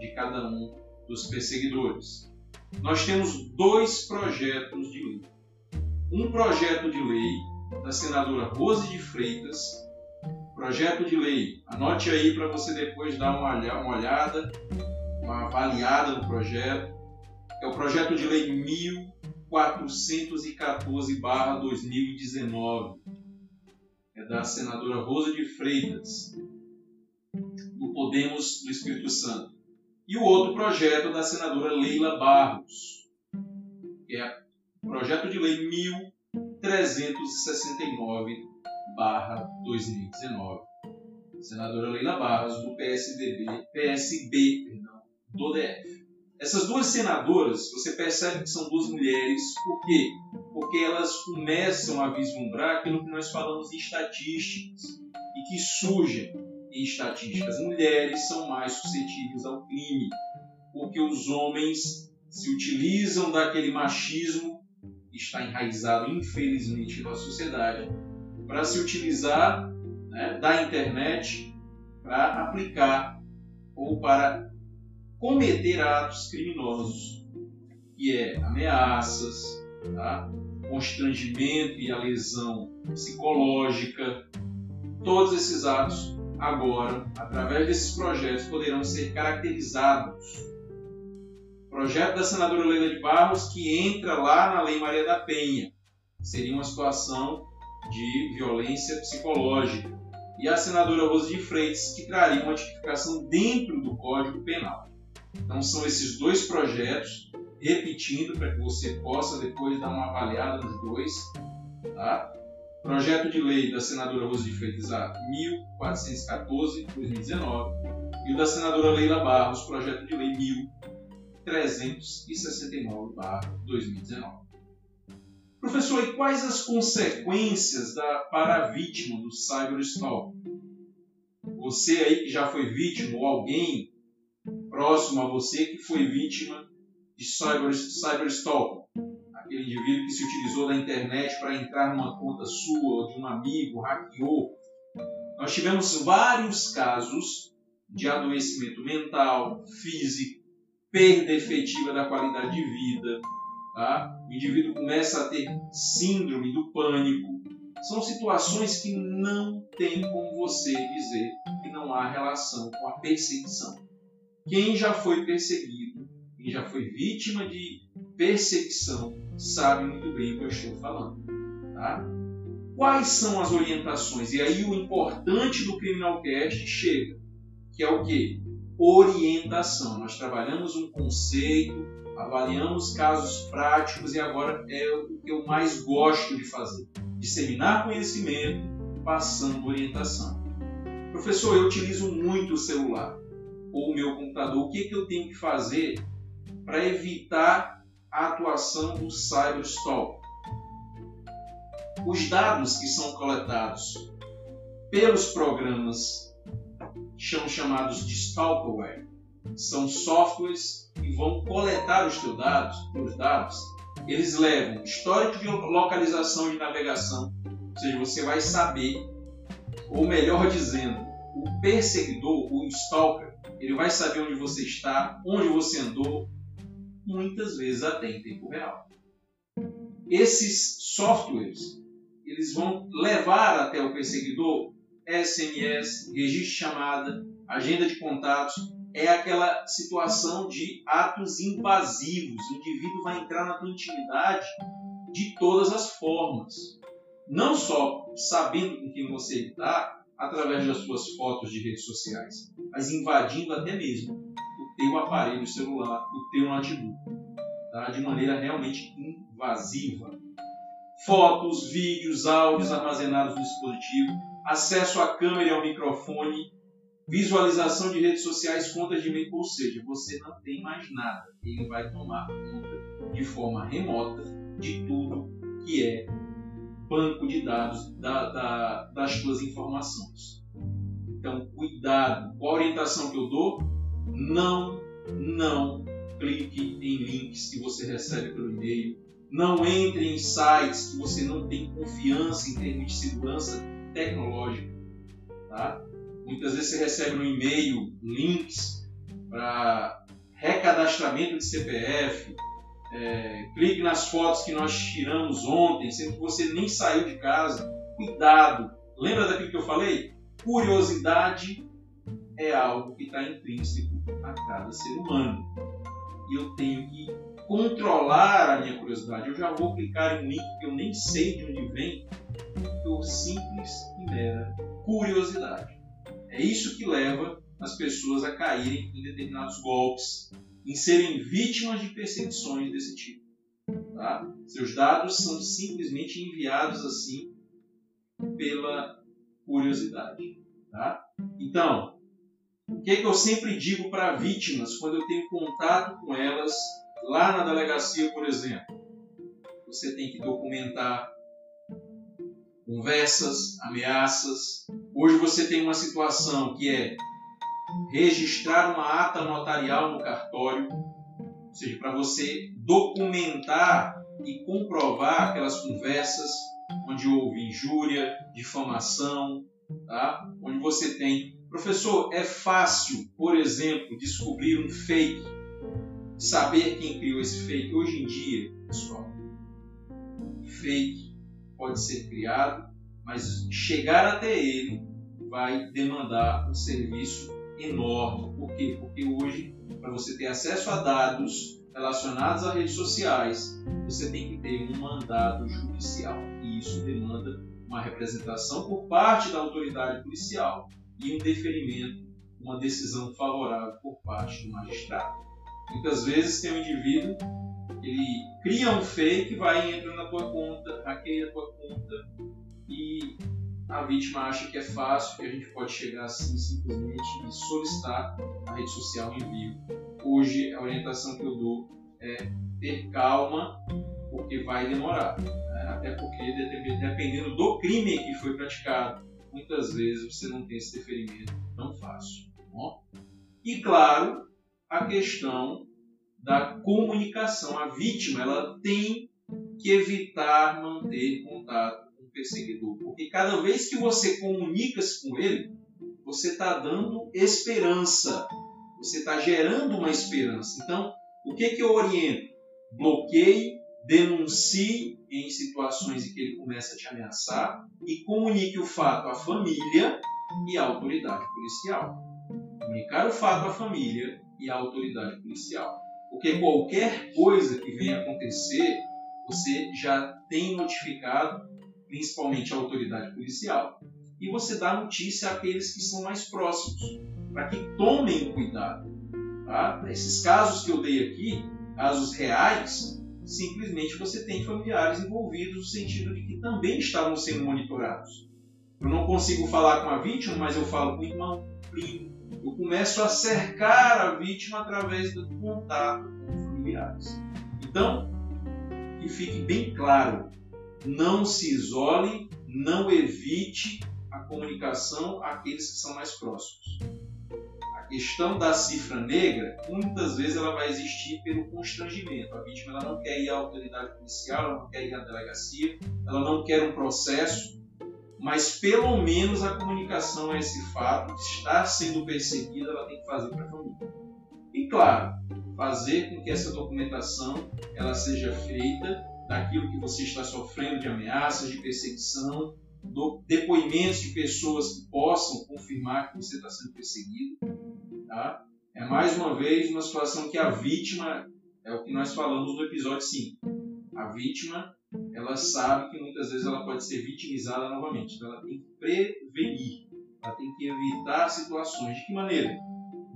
de cada um dos perseguidores. Nós temos dois projetos de lei. Um projeto de lei da senadora Rose de Freitas, projeto de lei, anote aí para você depois dar uma olhada, uma avaliada no projeto, é o projeto de lei 1414-2019 é da senadora Rosa de Freitas, do Podemos do Espírito Santo. E o outro projeto da senadora Leila Barros, que é o projeto de lei 1369-2019. Senadora Leila Barros, do PSDB, PSB, perdão, do DF. Essas duas senadoras, você percebe que são duas mulheres, por quê? Porque elas começam a vislumbrar aquilo que nós falamos em estatísticas e que surgem em estatísticas. Mulheres são mais suscetíveis ao crime, porque os homens se utilizam daquele machismo que está enraizado, infelizmente, na sociedade, para se utilizar né, da internet para aplicar ou para cometer atos criminosos, que é ameaças, tá? constrangimento e a lesão psicológica. Todos esses atos agora, através desses projetos, poderão ser caracterizados. Projeto da senadora Leila de Barros que entra lá na Lei Maria da Penha. Seria uma situação de violência psicológica. E a senadora Rosa de Freitas, que traria uma tipificação dentro do Código Penal. Então são esses dois projetos, repetindo para que você possa depois dar uma avaliada nos dois. Tá? Projeto de lei da senadora Rosa de Freitas A 1414-2019 e o da senadora Leila Barros, projeto de lei 1369-2019. Professor, e quais as consequências da, para a vítima do cyberstalking? Você aí que já foi vítima ou alguém próximo a você que foi vítima de cyber, cyberstalking. Aquele indivíduo que se utilizou da internet para entrar numa conta sua de um amigo, hackeou. Nós tivemos vários casos de adoecimento mental, físico, perda efetiva da qualidade de vida. Tá? O indivíduo começa a ter síndrome do pânico. São situações que não tem como você dizer que não há relação com a perseguição. Quem já foi perseguido quem já foi vítima de perseguição sabe muito bem o que eu estou falando. Tá? Quais são as orientações? E aí o importante do Criminalcast chega, que é o que? Orientação. Nós trabalhamos um conceito, avaliamos casos práticos e agora é o que eu mais gosto de fazer. Disseminar conhecimento, passando orientação. Professor, eu utilizo muito o celular ou o meu computador. O que, é que eu tenho que fazer para evitar a atuação do cyberstalk? Os dados que são coletados pelos programas são chamados de stalkerware. São softwares que vão coletar os teus dados, teus dados. Eles levam histórico de localização de navegação, ou seja, você vai saber, ou melhor dizendo, o perseguidor, o stalker, ele vai saber onde você está, onde você andou, muitas vezes até em tempo real. Esses softwares, eles vão levar até o perseguidor SMS, registro de chamada, agenda de contatos, é aquela situação de atos invasivos. O indivíduo vai entrar na tua intimidade de todas as formas. Não só sabendo com quem você está, através das suas fotos de redes sociais, mas invadindo até mesmo o teu aparelho celular, o teu notebook, tá? de maneira realmente invasiva. Fotos, vídeos, áudios armazenados no dispositivo, acesso à câmera e ao microfone, visualização de redes sociais, contas de e-mail, ou seja, você não tem mais nada. Ele vai tomar conta de forma remota de tudo que é banco de dados da, da, das suas informações. Então, cuidado. Qual a orientação que eu dou? Não, não clique em links que você recebe pelo e-mail. Não entre em sites que você não tem confiança em termos de segurança tecnológica. Tá? Muitas vezes você recebe no e-mail links para recadastramento de CPF, é, clique nas fotos que nós tiramos ontem, sendo que você nem saiu de casa. Cuidado! Lembra daquilo que eu falei? Curiosidade é algo que está intrínseco a cada ser humano. E eu tenho que controlar a minha curiosidade. Eu já vou clicar em um link que eu nem sei de onde vem, por simples e mera curiosidade. É isso que leva as pessoas a caírem em determinados golpes em serem vítimas de perseguições desse tipo. Tá? Seus dados são simplesmente enviados assim pela curiosidade. Tá? Então, o que, é que eu sempre digo para vítimas quando eu tenho contato com elas lá na delegacia, por exemplo? Você tem que documentar conversas, ameaças. Hoje você tem uma situação que é registrar uma ata notarial no cartório, ou seja, para você documentar e comprovar aquelas conversas onde houve injúria, difamação, tá? onde você tem. Professor, é fácil, por exemplo, descobrir um fake, saber quem criou esse fake. Hoje em dia, pessoal, fake pode ser criado, mas chegar até ele vai demandar um serviço enorme. Por quê? Porque hoje, para você ter acesso a dados relacionados a redes sociais, você tem que ter um mandado judicial. E isso demanda uma representação por parte da autoridade policial e um deferimento, uma decisão favorável por parte do magistrado. Muitas vezes tem um indivíduo, ele cria um fake, vai entra na tua conta, hackeia a tua conta e a vítima acha que é fácil, que a gente pode chegar assim simplesmente e solicitar a rede social em envio. Hoje a orientação que eu dou é ter calma, porque vai demorar. Né? Até porque dependendo do crime que foi praticado, muitas vezes você não tem esse deferimento tão fácil. Tá? E claro, a questão da comunicação. A vítima ela tem que evitar manter contato perseguidor. Porque cada vez que você comunica-se com ele, você está dando esperança. Você está gerando uma esperança. Então, o que, que eu oriento? Bloqueie, denuncie em situações em que ele começa a te ameaçar e comunique o fato à família e à autoridade policial. Comunicar o fato à família e à autoridade policial. Porque qualquer coisa que venha acontecer, você já tem notificado, principalmente a autoridade policial, e você dá notícia àqueles que são mais próximos, para que tomem cuidado. Tá? Esses casos que eu dei aqui, casos reais, simplesmente você tem familiares envolvidos no sentido de que também estavam sendo monitorados. Eu não consigo falar com a vítima, mas eu falo com o irmão, primo. Eu começo a cercar a vítima através do contato com familiares. Então, que fique bem claro, não se isole, não evite a comunicação àqueles que são mais próximos. A questão da cifra negra, muitas vezes ela vai existir pelo constrangimento. A vítima ela não quer ir à autoridade policial, ela não quer ir à delegacia, ela não quer um processo, mas pelo menos a comunicação a esse fato de estar sendo perseguida, ela tem que fazer para a família. E claro, fazer com que essa documentação ela seja feita daquilo que você está sofrendo de ameaças, de perseguição, depoimentos de pessoas que possam confirmar que você está sendo perseguido. Tá? É mais uma vez uma situação que a vítima, é o que nós falamos no episódio 5. A vítima ela sabe que muitas vezes ela pode ser vitimizada novamente. Então ela tem que prevenir, ela tem que evitar situações. De que maneira?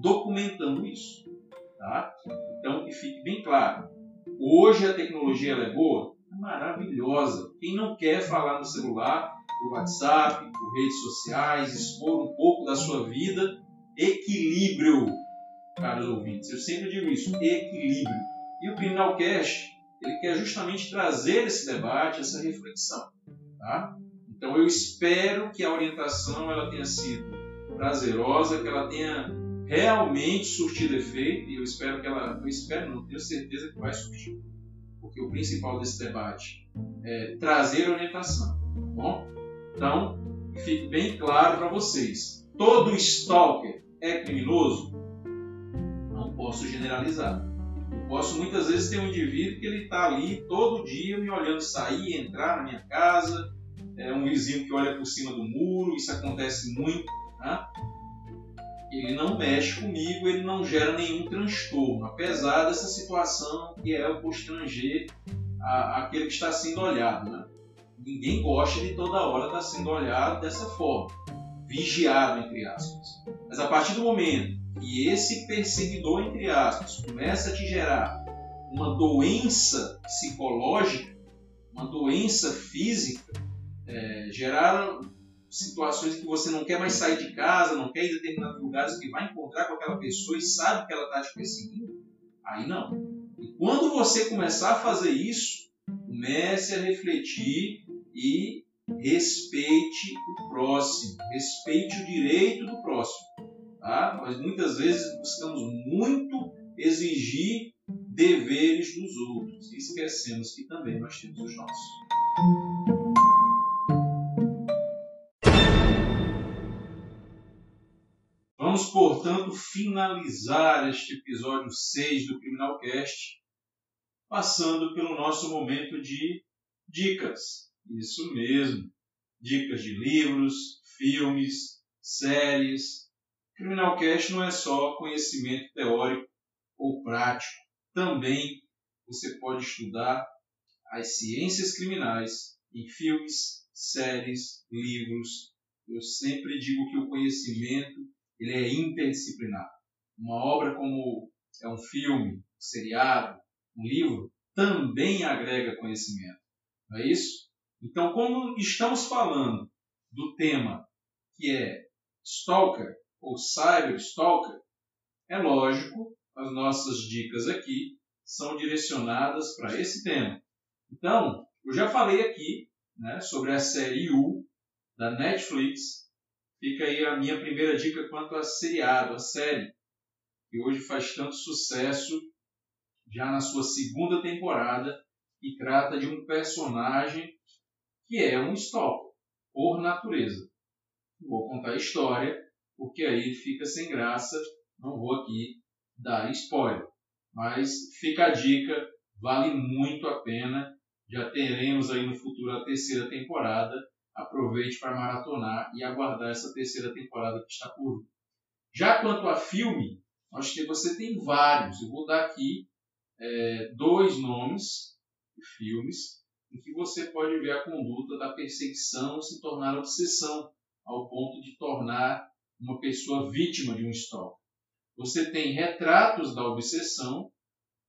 Documentando isso. Tá? Então que fique bem claro. Hoje a tecnologia é boa, maravilhosa. Quem não quer falar no celular, no WhatsApp, por redes sociais, expor um pouco da sua vida, equilíbrio, caros ouvintes. Eu sempre digo isso, equilíbrio. E o Criminal Cash ele quer justamente trazer esse debate, essa reflexão. Tá? Então eu espero que a orientação ela tenha sido prazerosa, que ela tenha realmente surtido efeito, e eu espero que ela, eu espero não, tenho certeza que vai surtir. Porque o principal desse debate é trazer orientação, tá bom? Então, fique bem claro para vocês. Todo stalker é criminoso? Não posso generalizar. Posso muitas vezes ter um indivíduo que ele está ali todo dia me olhando sair, entrar na minha casa, é um vizinho que olha por cima do muro, isso acontece muito. Né? Ele não mexe comigo, ele não gera nenhum transtorno, apesar dessa situação que é o constranger a, aquele que está sendo olhado. Né? Ninguém gosta de toda hora estar sendo olhado dessa forma, vigiado, entre aspas. Mas a partir do momento e esse perseguidor, entre aspas, começa a te gerar uma doença psicológica, uma doença física, é, gerar situações que você não quer mais sair de casa, não quer ir em determinados lugares, que vai encontrar com aquela pessoa e sabe que ela está te perseguindo, aí não. E quando você começar a fazer isso, comece a refletir e respeite o próximo, respeite o direito do próximo. Tá? Nós muitas vezes buscamos muito exigir deveres dos outros esquecemos que também nós temos os nossos. Vamos, portanto, finalizar este episódio 6 do Criminalcast passando pelo nosso momento de dicas. Isso mesmo. Dicas de livros, filmes, séries, Criminal Cash não é só conhecimento teórico ou prático. Também você pode estudar as ciências criminais em filmes, séries, livros. Eu sempre digo que o conhecimento ele é interdisciplinar. Uma obra como é um filme, um seriado, um livro, também agrega conhecimento. Não é isso? Então, como estamos falando do tema que é Stalker, ou Cyberstalker, é lógico, as nossas dicas aqui são direcionadas para esse tema. Então, eu já falei aqui né, sobre a série U da Netflix. Fica aí a minha primeira dica quanto a seriado, a série, que hoje faz tanto sucesso, já na sua segunda temporada, e trata de um personagem que é um stalker, por natureza. Vou contar a história porque aí fica sem graça. Não vou aqui dar spoiler, mas fica a dica, vale muito a pena. Já teremos aí no futuro a terceira temporada. Aproveite para maratonar e aguardar essa terceira temporada que está por vir. Já quanto a filme, acho que você tem vários. Eu vou dar aqui é, dois nomes de filmes em que você pode ver a conduta da perseguição se tornar obsessão, ao ponto de tornar uma pessoa vítima de um stalker. Você tem retratos da obsessão,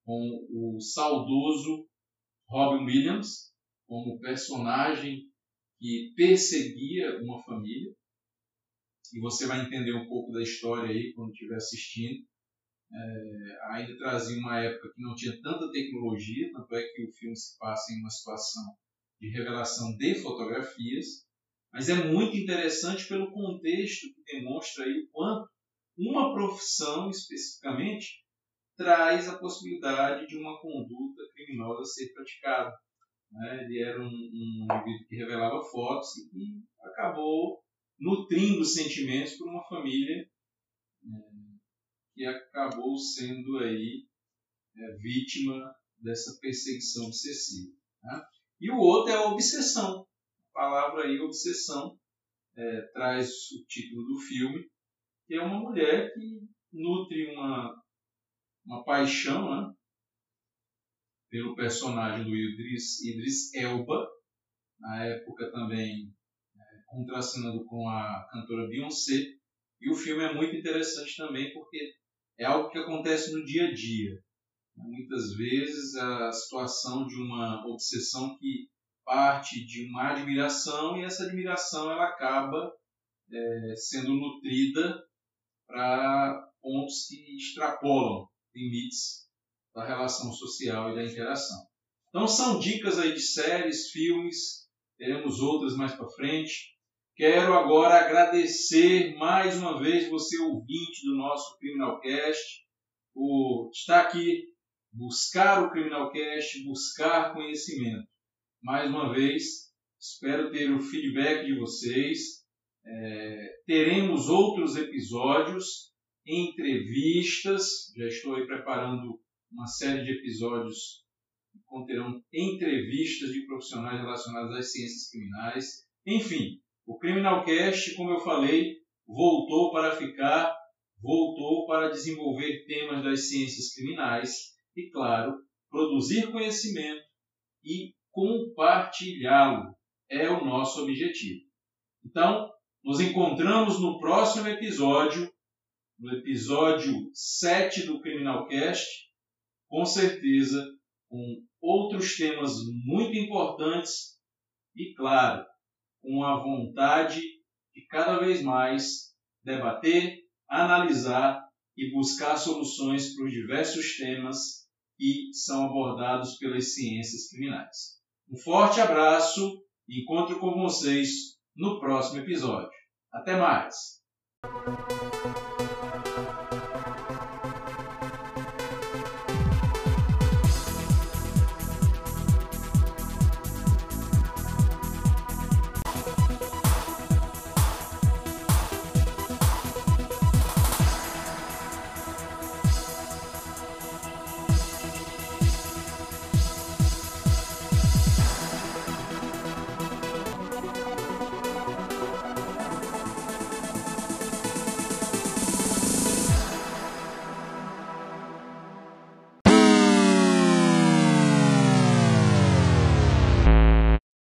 com o saudoso Robin Williams como personagem que perseguia uma família. E você vai entender um pouco da história aí quando estiver assistindo. É, ainda trazia uma época que não tinha tanta tecnologia, tanto é que o filme se passa em uma situação de revelação de fotografias, mas é muito interessante pelo contexto que demonstra aí o quanto uma profissão especificamente traz a possibilidade de uma conduta criminosa ser praticada. Né? Ele era um, um indivíduo que revelava fotos e acabou nutrindo sentimentos por uma família é, que acabou sendo aí é, vítima dessa perseguição obsessiva. Né? E o outro é a obsessão. A palavra aí, obsessão, é, traz o título do filme, que é uma mulher que nutre uma uma paixão né, pelo personagem do Idris, Idris Elba, na época também é, contracenando com a cantora Beyoncé. E o filme é muito interessante também porque é algo que acontece no dia a dia. Muitas vezes a situação de uma obsessão que parte de uma admiração e essa admiração ela acaba é, sendo nutrida para pontos que extrapolam limites da relação social e da interação. Então são dicas aí de séries, filmes, teremos outras mais para frente. Quero agora agradecer mais uma vez você ouvinte do nosso Criminalcast por estar aqui, buscar o Criminalcast, buscar conhecimento. Mais uma vez, espero ter o feedback de vocês. É, teremos outros episódios entrevistas. Já estou aí preparando uma série de episódios que conterão entrevistas de profissionais relacionados às ciências criminais. Enfim, o Criminalcast, como eu falei, voltou para ficar, voltou para desenvolver temas das ciências criminais e, claro, produzir conhecimento e compartilhá-lo é o nosso objetivo. Então, nos encontramos no próximo episódio no episódio 7 do Criminalcast, com certeza com outros temas muito importantes e, claro, com a vontade de cada vez mais debater, analisar e buscar soluções para os diversos temas que são abordados pelas ciências criminais. Um forte abraço e encontro com vocês no próximo episódio. Até mais!